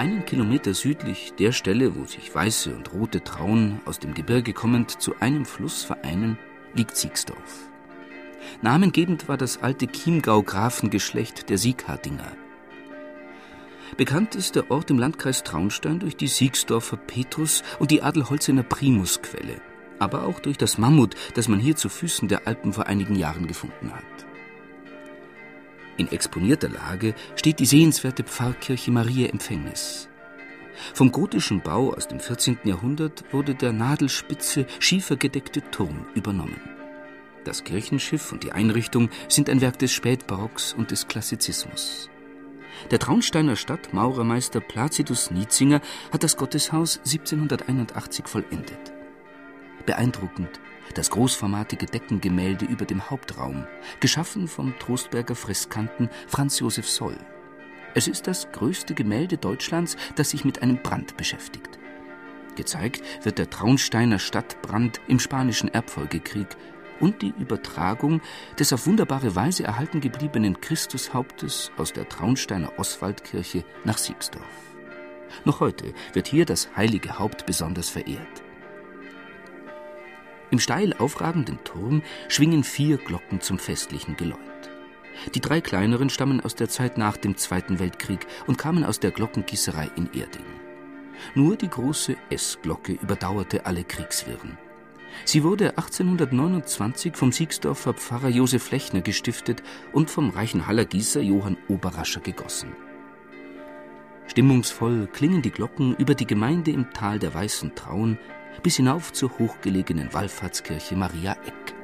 Einen Kilometer südlich der Stelle, wo sich weiße und rote Traun aus dem Gebirge kommend zu einem Fluss vereinen, liegt Siegsdorf. Namengebend war das alte Chiemgau-Grafengeschlecht der Sieghardinger. Bekannt ist der Ort im Landkreis Traunstein durch die Siegsdorfer Petrus und die Adelholzener Primusquelle, aber auch durch das Mammut, das man hier zu Füßen der Alpen vor einigen Jahren gefunden hat. In exponierter Lage steht die sehenswerte Pfarrkirche Maria Empfängnis. Vom gotischen Bau aus dem 14. Jahrhundert wurde der nadelspitze, schiefergedeckte Turm übernommen. Das Kirchenschiff und die Einrichtung sind ein Werk des Spätbarocks und des Klassizismus. Der Traunsteiner Stadtmaurermeister Placidus Nietzinger hat das Gotteshaus 1781 vollendet. Beeindruckend das großformatige Deckengemälde über dem Hauptraum, geschaffen vom Trostberger Fresskanten Franz Josef Soll. Es ist das größte Gemälde Deutschlands, das sich mit einem Brand beschäftigt. Gezeigt wird der Traunsteiner Stadtbrand im Spanischen Erbfolgekrieg und die Übertragung des auf wunderbare Weise erhalten gebliebenen Christushauptes aus der Traunsteiner Oswaldkirche nach Siegsdorf. Noch heute wird hier das heilige Haupt besonders verehrt. Im steil aufragenden Turm schwingen vier Glocken zum festlichen Geläut. Die drei kleineren stammen aus der Zeit nach dem Zweiten Weltkrieg und kamen aus der Glockengießerei in Erding. Nur die große S-Glocke überdauerte alle Kriegswirren. Sie wurde 1829 vom Siegsdorfer Pfarrer Josef Lechner gestiftet und vom Reichenhaller Gießer Johann Oberrascher gegossen. Stimmungsvoll klingen die Glocken über die Gemeinde im Tal der Weißen Traun bis hinauf zur hochgelegenen Wallfahrtskirche Maria Eck.